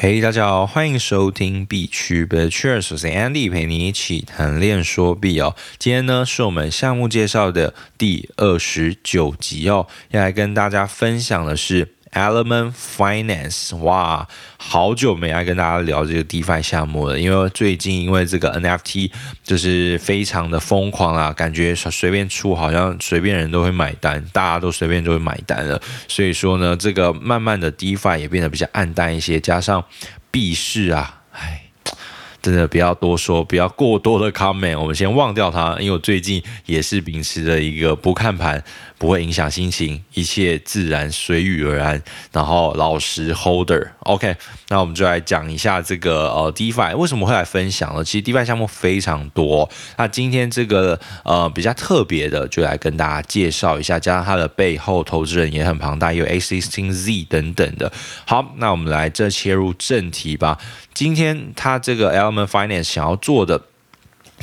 嘿大家好，欢迎收听币趣 But Cheers，我是 Andy，陪你一起谈恋说币哦。今天呢是我们项目介绍的第二十九集哦，要来跟大家分享的是。Element Finance，哇，好久没来跟大家聊这个 DeFi 项目了，因为最近因为这个 NFT 就是非常的疯狂啊，感觉随便出好像随便人都会买单，大家都随便都会买单了，所以说呢，这个慢慢的 DeFi 也变得比较暗淡一些，加上币市啊，唉。真的不要多说，不要过多的 comment，我们先忘掉它。因为我最近也是秉持着一个不看盘，不会影响心情，一切自然随遇而安，然后老实 holder。OK，那我们就来讲一下这个呃 DeFi 为什么会来分享呢？其实 DeFi 项目非常多，那今天这个呃比较特别的，就来跟大家介绍一下，加上它的背后投资人也很庞大，有 A16Z 等等的。好，那我们来这切入正题吧。今天他这个 Element Finance 想要做的，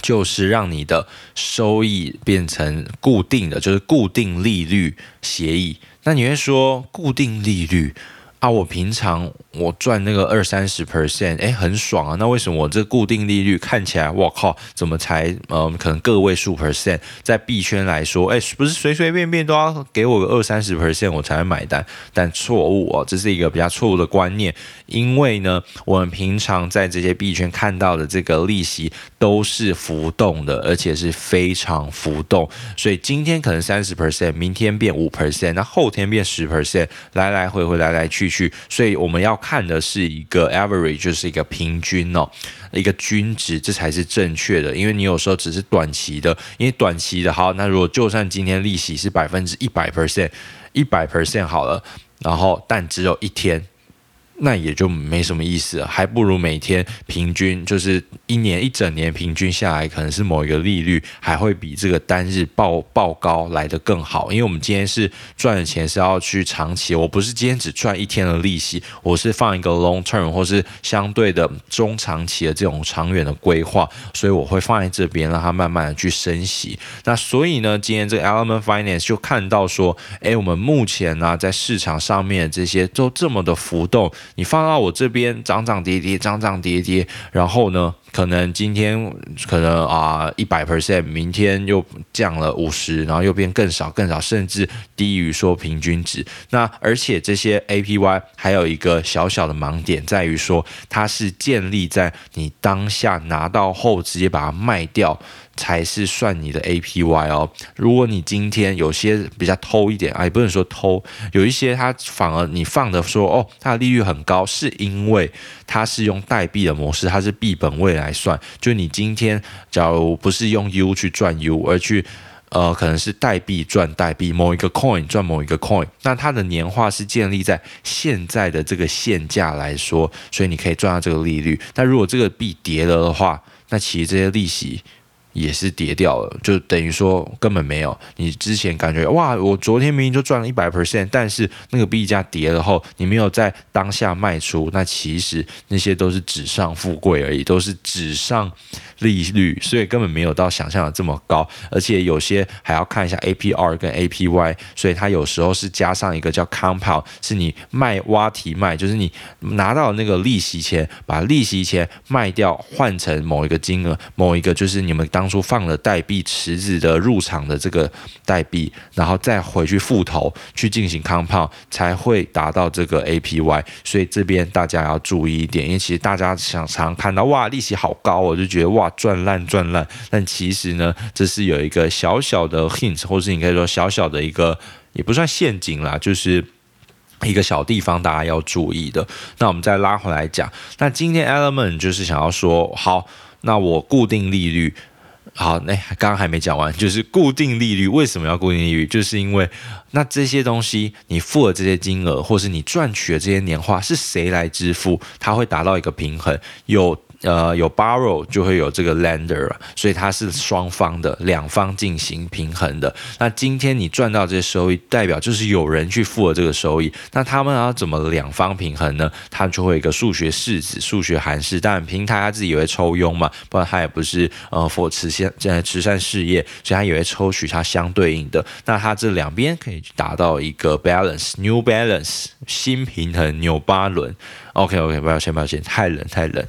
就是让你的收益变成固定的，就是固定利率协议。那你会说固定利率？啊，我平常我赚那个二三十 percent，哎，很爽啊。那为什么我这固定利率看起来，我靠，怎么才嗯、呃，可能个位数 percent，在币圈来说，哎，不是随随便便都要给我个二三十 percent 我才会买单？但错误哦，这是一个比较错误的观念。因为呢，我们平常在这些币圈看到的这个利息都是浮动的，而且是非常浮动。所以今天可能三十 percent，明天变五 percent，那后天变十 percent，来来回回，来来去必须，所以我们要看的是一个 average，就是一个平均哦，一个均值，这才是正确的。因为你有时候只是短期的，因为短期的好，那如果就算今天利息是百分之一百 percent，一百 percent 好了，然后但只有一天。那也就没什么意思了，还不如每天平均，就是一年一整年平均下来，可能是某一个利率还会比这个单日报报高来得更好。因为我们今天是赚的钱是要去长期，我不是今天只赚一天的利息，我是放一个 long term 或是相对的中长期的这种长远的规划，所以我会放在这边让它慢慢的去升息。那所以呢，今天这个 Element Finance 就看到说，哎，我们目前呢在市场上面这些都这么的浮动。你放到我这边涨涨跌跌，涨涨跌跌，然后呢，可能今天可能啊一百 percent，明天又降了五十，然后又变更少更少，甚至低于说平均值。那而且这些 APY 还有一个小小的盲点，在于说它是建立在你当下拿到后直接把它卖掉。才是算你的 APY 哦。如果你今天有些比较偷一点啊，也不能说偷，有一些它反而你放的说哦，它的利率很高，是因为它是用代币的模式，它是币本位来来算。就你今天假如不是用 U 去赚 U，而去呃可能是代币赚代币，某一个 coin 赚某一个 coin，那它的年化是建立在现在的这个现价来说，所以你可以赚到这个利率。那如果这个币跌了的话，那其实这些利息。也是跌掉了，就等于说根本没有。你之前感觉哇，我昨天明明就赚了一百 percent，但是那个币价跌了后，你没有在当下卖出，那其实那些都是纸上富贵而已，都是纸上利率，所以根本没有到想象的这么高。而且有些还要看一下 APR 跟 APY，所以它有时候是加上一个叫 compound，是你卖挖提卖，就是你拿到那个利息钱，把利息钱卖掉换成某一个金额，某一个就是你们当。当初放了代币池子的入场的这个代币，然后再回去复投去进行 compound，才会达到这个 APY。所以这边大家要注意一点，因为其实大家想常看到哇利息好高，我就觉得哇赚烂赚烂。但其实呢，这是有一个小小的 hint，或是你可以说小小的一个也不算陷阱啦，就是一个小地方大家要注意的。那我们再拉回来讲，那今天 Element 就是想要说，好，那我固定利率。好，那刚刚还没讲完，就是固定利率为什么要固定利率？就是因为那这些东西你付了这些金额，或是你赚取的这些年化，是谁来支付？它会达到一个平衡，有呃有 borrow 就会有这个 lender，所以它是双方的，两方进行平衡的。那今天你赚到这些收益，代表就是有人去付了这个收益，那他们要怎么两方平衡呢？他就会有一个数学式子、数学函式。当然平台他自己也会抽佣嘛，不然他也不是呃 for 慈善慈善事业，所以他也会抽取它相对应的。那他这两边可以达到一个 balance，new balance 新平衡纽巴伦。OK OK，不要先不要先，太冷太冷。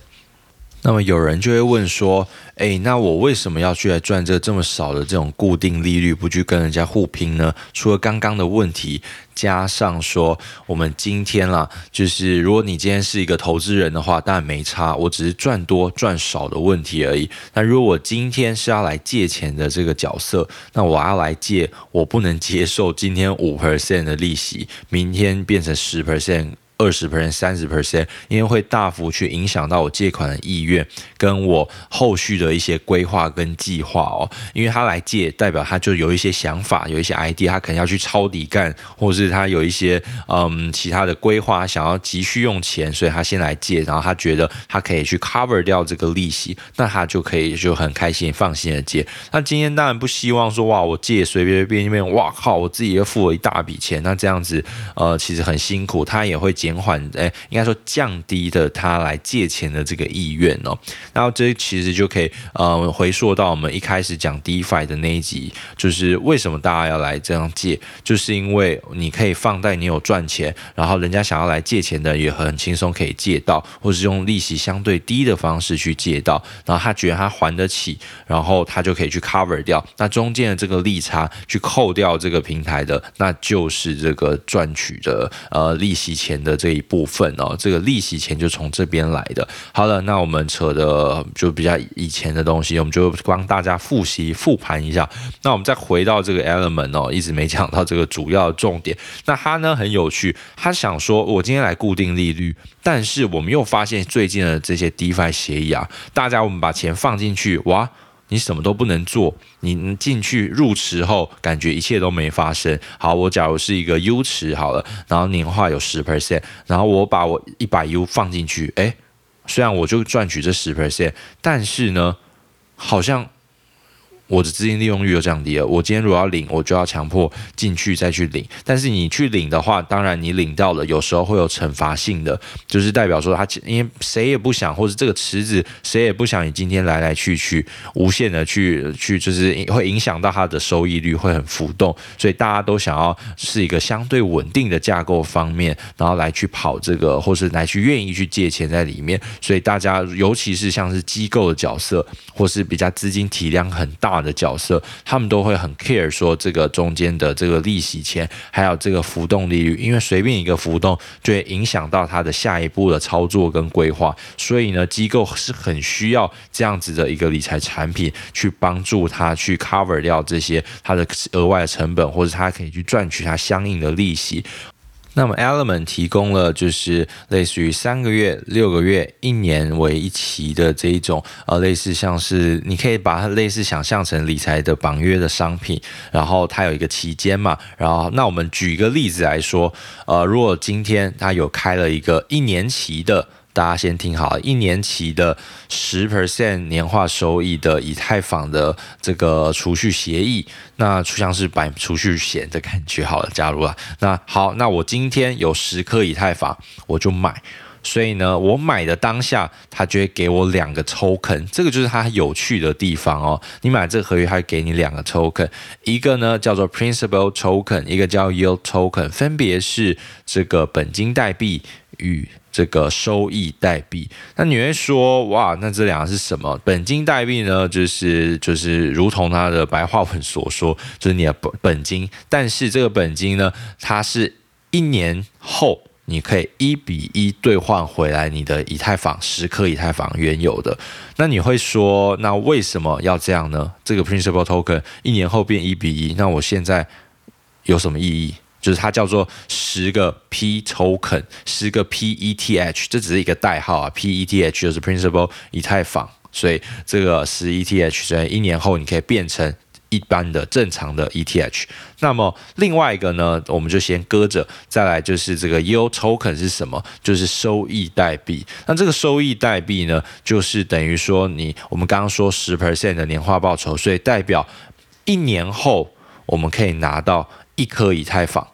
那么有人就会问说，诶，那我为什么要去来赚这这么少的这种固定利率，不去跟人家互拼呢？除了刚刚的问题，加上说我们今天啦，就是如果你今天是一个投资人的话，当然没差，我只是赚多赚少的问题而已。那如果我今天是要来借钱的这个角色，那我要来借，我不能接受今天五 percent 的利息，明天变成十 percent。二十 percent、三十 percent，因为会大幅去影响到我借款的意愿，跟我后续的一些规划跟计划哦。因为他来借，代表他就有一些想法，有一些 idea，他可能要去抄底干，或是他有一些嗯其他的规划，想要急需用钱，所以他先来借，然后他觉得他可以去 cover 掉这个利息，那他就可以就很开心、放心的借。那今天当然不希望说哇，我借随便随便一边，哇靠，我自己又付了一大笔钱，那这样子呃其实很辛苦，他也会。减缓，哎，应该说降低的他来借钱的这个意愿哦。然后这其实就可以呃回溯到我们一开始讲 DeFi 的那一集，就是为什么大家要来这样借，就是因为你可以放贷，你有赚钱，然后人家想要来借钱的也很轻松可以借到，或是用利息相对低的方式去借到，然后他觉得他还得起，然后他就可以去 cover 掉那中间的这个利差，去扣掉这个平台的，那就是这个赚取的呃利息钱的。这一部分哦，这个利息钱就从这边来的。好了，那我们扯的就比较以前的东西，我们就帮大家复习复盘一下。那我们再回到这个 Element 哦，一直没讲到这个主要的重点。那他呢很有趣，他想说，我今天来固定利率，但是我们又发现最近的这些 DeFi 协议啊，大家我们把钱放进去，哇！你什么都不能做，你进去入池后，感觉一切都没发生。好，我假如是一个 U 池好了，然后年化有十 percent，然后我把我一百 U 放进去，诶，虽然我就赚取这十 percent，但是呢，好像。我的资金利用率又降低了。我今天如果要领，我就要强迫进去再去领。但是你去领的话，当然你领到了，有时候会有惩罚性的，就是代表说他，因为谁也不想，或者这个池子谁也不想你今天来来去去无限的去去，就是会影响到它的收益率会很浮动，所以大家都想要是一个相对稳定的架构方面，然后来去跑这个，或是来去愿意去借钱在里面。所以大家尤其是像是机构的角色，或是比较资金体量很大。的角色，他们都会很 care 说这个中间的这个利息钱，还有这个浮动利率，因为随便一个浮动就会影响到他的下一步的操作跟规划，所以呢，机构是很需要这样子的一个理财产品去帮助他去 cover 掉这些他的额外的成本，或者他可以去赚取他相应的利息。那么 Element 提供了就是类似于三个月、六个月、一年为一期的这一种呃，类似像是你可以把它类似想象成理财的绑约的商品，然后它有一个期间嘛，然后那我们举一个例子来说，呃，如果今天它有开了一个一年期的。大家先听好，一年期的十 percent 年化收益的以太坊的这个储蓄协议，那像是买储蓄险的感觉。好了，加入了。那好，那我今天有十颗以太坊，我就买。所以呢，我买的当下，他就会给我两个 token，这个就是它有趣的地方哦。你买这个合约，它会给你两个 token，一个呢叫做 principal token，一个叫 yield token，分别是这个本金代币与这个收益代币。那你会说，哇，那这两个是什么？本金代币呢，就是就是如同它的白话文所说，就是你的本本金，但是这个本金呢，它是一年后。你可以一比一兑换回来你的以太坊十颗以太坊原有的，那你会说，那为什么要这样呢？这个 principal token 一年后变一比一，那我现在有什么意义？就是它叫做十个 P token，十个 PETH，这只是一个代号啊，PETH 就是 principal 以太坊，所以这个十 ETH 在一年后你可以变成。一般的正常的 ETH。那么另外一个呢，我们就先搁着，再来就是这个 U Token 是什么？就是收益代币。那这个收益代币呢，就是等于说你我们刚刚说十 percent 的年化报酬，所以代表一年后我们可以拿到一颗以太坊，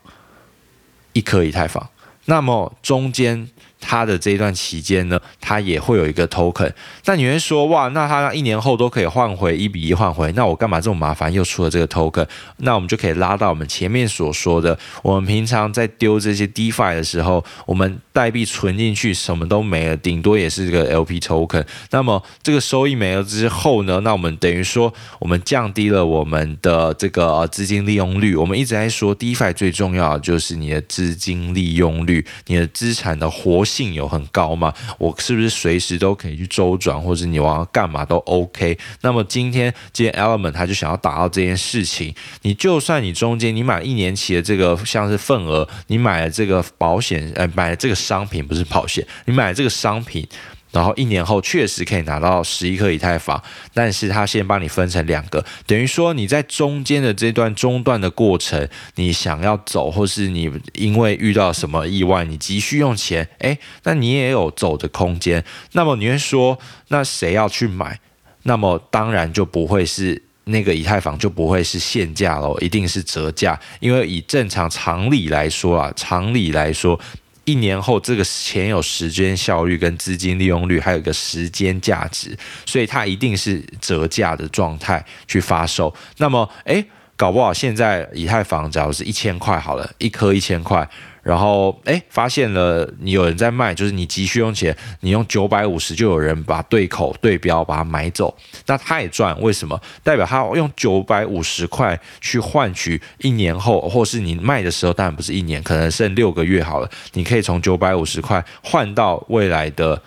一颗以太坊。那么中间。它的这一段期间呢，它也会有一个 token。那你会说，哇，那它一年后都可以换回一比一换回，那我干嘛这么麻烦又出了这个 token？那我们就可以拉到我们前面所说的，我们平常在丢这些 DeFi 的时候，我们代币存进去什么都没了，顶多也是这个 LP token。那么这个收益没了之后呢，那我们等于说我们降低了我们的这个资金利用率。我们一直在说 DeFi 最重要的就是你的资金利用率，你的资产的活性有很高吗？我是是不是随时都可以去周转，或者你往要干嘛都 OK？那么今天，今天 Element 他就想要达到这件事情。你就算你中间你买一年期的这个像是份额，你买了这个保险，呃，买了这个商品不是保险，你买了这个商品。然后一年后确实可以拿到十一颗以太坊，但是他先帮你分成两个，等于说你在中间的这段中断的过程，你想要走，或是你因为遇到什么意外，你急需用钱，诶，那你也有走的空间。那么你会说，那谁要去买？那么当然就不会是那个以太坊，就不会是现价喽，一定是折价，因为以正常常理来说啊，常理来说。一年后，这个钱有时间效率跟资金利用率，还有一个时间价值，所以它一定是折价的状态去发售。那么，诶，搞不好现在以太坊只要是一千块好了，一颗一千块。然后，哎，发现了你有人在卖，就是你急需用钱，你用九百五十就有人把对口对标把它买走，那他也赚，为什么？代表他用九百五十块去换取一年后，或是你卖的时候，当然不是一年，可能剩六个月好了，你可以从九百五十块换到未来的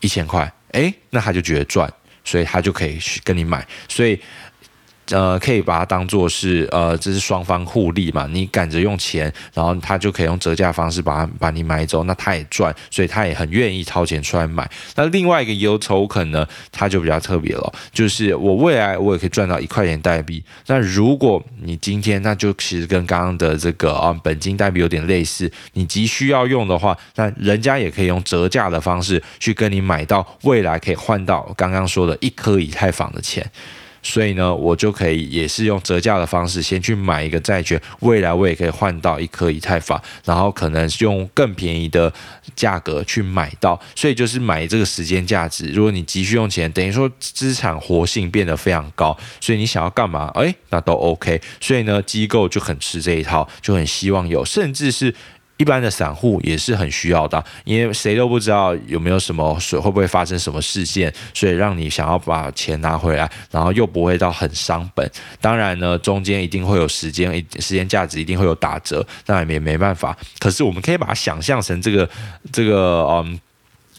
一千块，哎，那他就觉得赚，所以他就可以去跟你买，所以。呃，可以把它当做是呃，这是双方互利嘛。你赶着用钱，然后他就可以用折价方式把它把你买走，那他也赚，所以他也很愿意掏钱出来买。那另外一个 Yield Token 呢，它就比较特别了，就是我未来我也可以赚到一块钱代币。那如果你今天那就其实跟刚刚的这个啊本金代币有点类似，你急需要用的话，那人家也可以用折价的方式去跟你买到未来可以换到刚刚说的一颗以太坊的钱。所以呢，我就可以也是用折价的方式先去买一个债券，未来我也可以换到一颗以太坊，然后可能用更便宜的价格去买到。所以就是买这个时间价值。如果你急需用钱，等于说资产活性变得非常高，所以你想要干嘛？诶，那都 OK。所以呢，机构就很吃这一套，就很希望有，甚至是。一般的散户也是很需要的，因为谁都不知道有没有什么水，会不会发生什么事件，所以让你想要把钱拿回来，然后又不会到很伤本。当然呢，中间一定会有时间，时间价值一定会有打折，那也没办法。可是我们可以把它想象成这个这个嗯。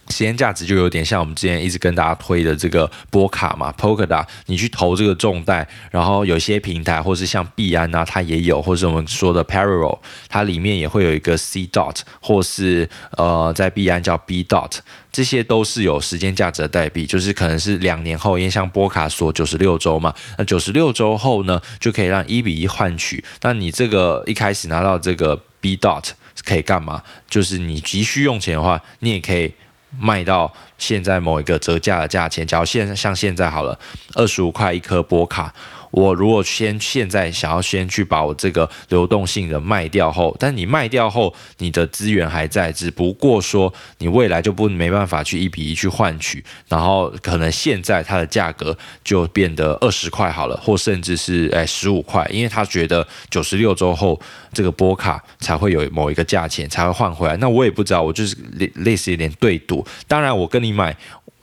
时间价值就有点像我们之前一直跟大家推的这个波卡嘛，Polkadot，你去投这个重贷，然后有些平台或是像币安啊，它也有，或是我们说的 Parallel，它里面也会有一个 C dot，或是呃在币安叫 B dot，这些都是有时间价值的代币，就是可能是两年后，因为像波卡说九十六周嘛，那九十六周后呢，就可以让一比一换取。那你这个一开始拿到这个 B dot 可以干嘛？就是你急需用钱的话，你也可以。卖到现在某一个折价的价钱，假如现像现在好了，二十五块一颗波卡。我如果先现在想要先去把我这个流动性的卖掉后，但你卖掉后，你的资源还在，只不过说你未来就不没办法去一比一去换取，然后可能现在它的价格就变得二十块好了，或甚至是诶十五块，因为他觉得九十六周后这个波卡才会有某一个价钱才会换回来，那我也不知道，我就是类类似有点对赌，当然我跟你买。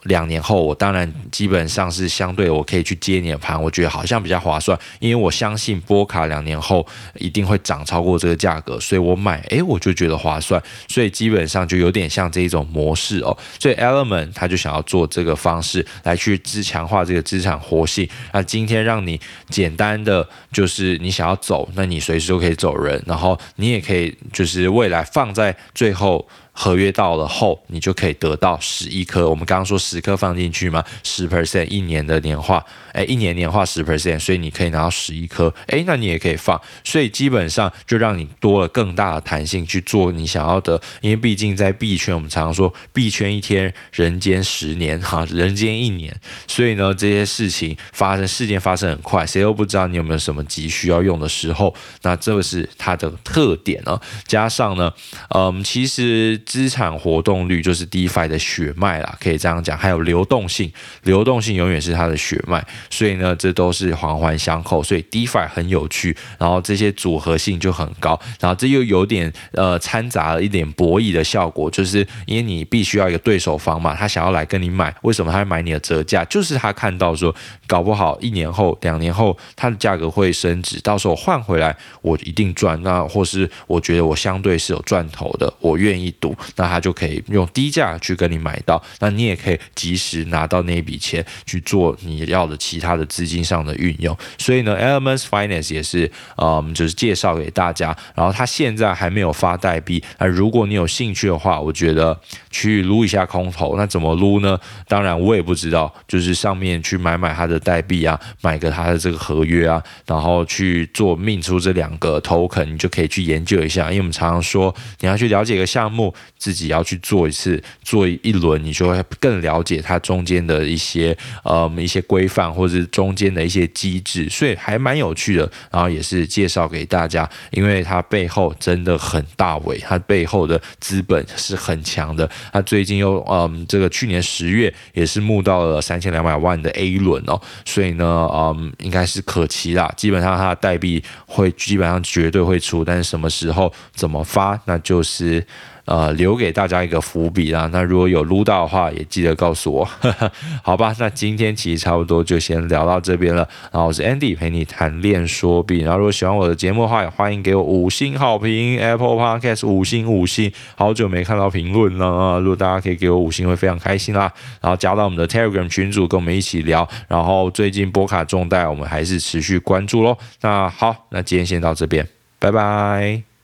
两年后，我当然基本上是相对我可以去接你的盘，我觉得好像比较划算，因为我相信波卡两年后一定会涨超过这个价格，所以我买，诶，我就觉得划算，所以基本上就有点像这一种模式哦。所以 Element 他就想要做这个方式来去自强化这个资产活性。那今天让你简单的就是你想要走，那你随时都可以走人，然后你也可以就是未来放在最后。合约到了后，你就可以得到十一颗。我们刚刚说十颗放进去嘛，十 percent 一年的年化，哎，一年年化十 percent，所以你可以拿到十一颗。哎，那你也可以放，所以基本上就让你多了更大的弹性去做你想要的。因为毕竟在币圈，我们常说币圈一天，人间十年，哈，人间一年。所以呢，这些事情发生，事件发生很快，谁都不知道你有没有什么急需要用的时候。那这个是它的特点呢，加上呢，嗯，其实。资产活动率就是 DeFi 的血脉啦，可以这样讲。还有流动性，流动性永远是它的血脉，所以呢，这都是环环相扣。所以 DeFi 很有趣，然后这些组合性就很高，然后这又有点呃掺杂了一点博弈的效果，就是因为你必须要一个对手方嘛，他想要来跟你买，为什么他会买你的折价？就是他看到说，搞不好一年后、两年后，它的价格会升值，到时候换回来我一定赚。那或是我觉得我相对是有赚头的，我愿意赌。那他就可以用低价去跟你买到，那你也可以及时拿到那一笔钱去做你要的其他的资金上的运用。所以呢，Elements Finance 也是，嗯，就是介绍给大家。然后他现在还没有发代币，那如果你有兴趣的话，我觉得去撸一下空投。那怎么撸呢？当然我也不知道，就是上面去买买他的代币啊，买个他的这个合约啊，然后去做命出这两个 token，你就可以去研究一下。因为我们常常说，你要去了解一个项目。自己要去做一次，做一轮，你就会更了解它中间的一些呃一些规范，或者是中间的一些机制，所以还蛮有趣的。然后也是介绍给大家，因为它背后真的很大尾，它背后的资本是很强的。它最近又嗯，这个去年十月也是募到了三千两百万的 A 轮哦，所以呢，嗯，应该是可期啦。基本上它的代币会基本上绝对会出，但是什么时候怎么发，那就是。呃，留给大家一个伏笔啦。那如果有撸到的话，也记得告诉我，好吧？那今天其实差不多就先聊到这边了。然后我是 Andy，陪你谈链说币。然后如果喜欢我的节目的话，也欢迎给我五星好评，Apple Podcast 五星五星。好久没看到评论了啊！如果大家可以给我五星，会非常开心啦。然后加到我们的 Telegram 群组，跟我们一起聊。然后最近波卡重贷，我们还是持续关注喽。那好，那今天先到这边，拜拜。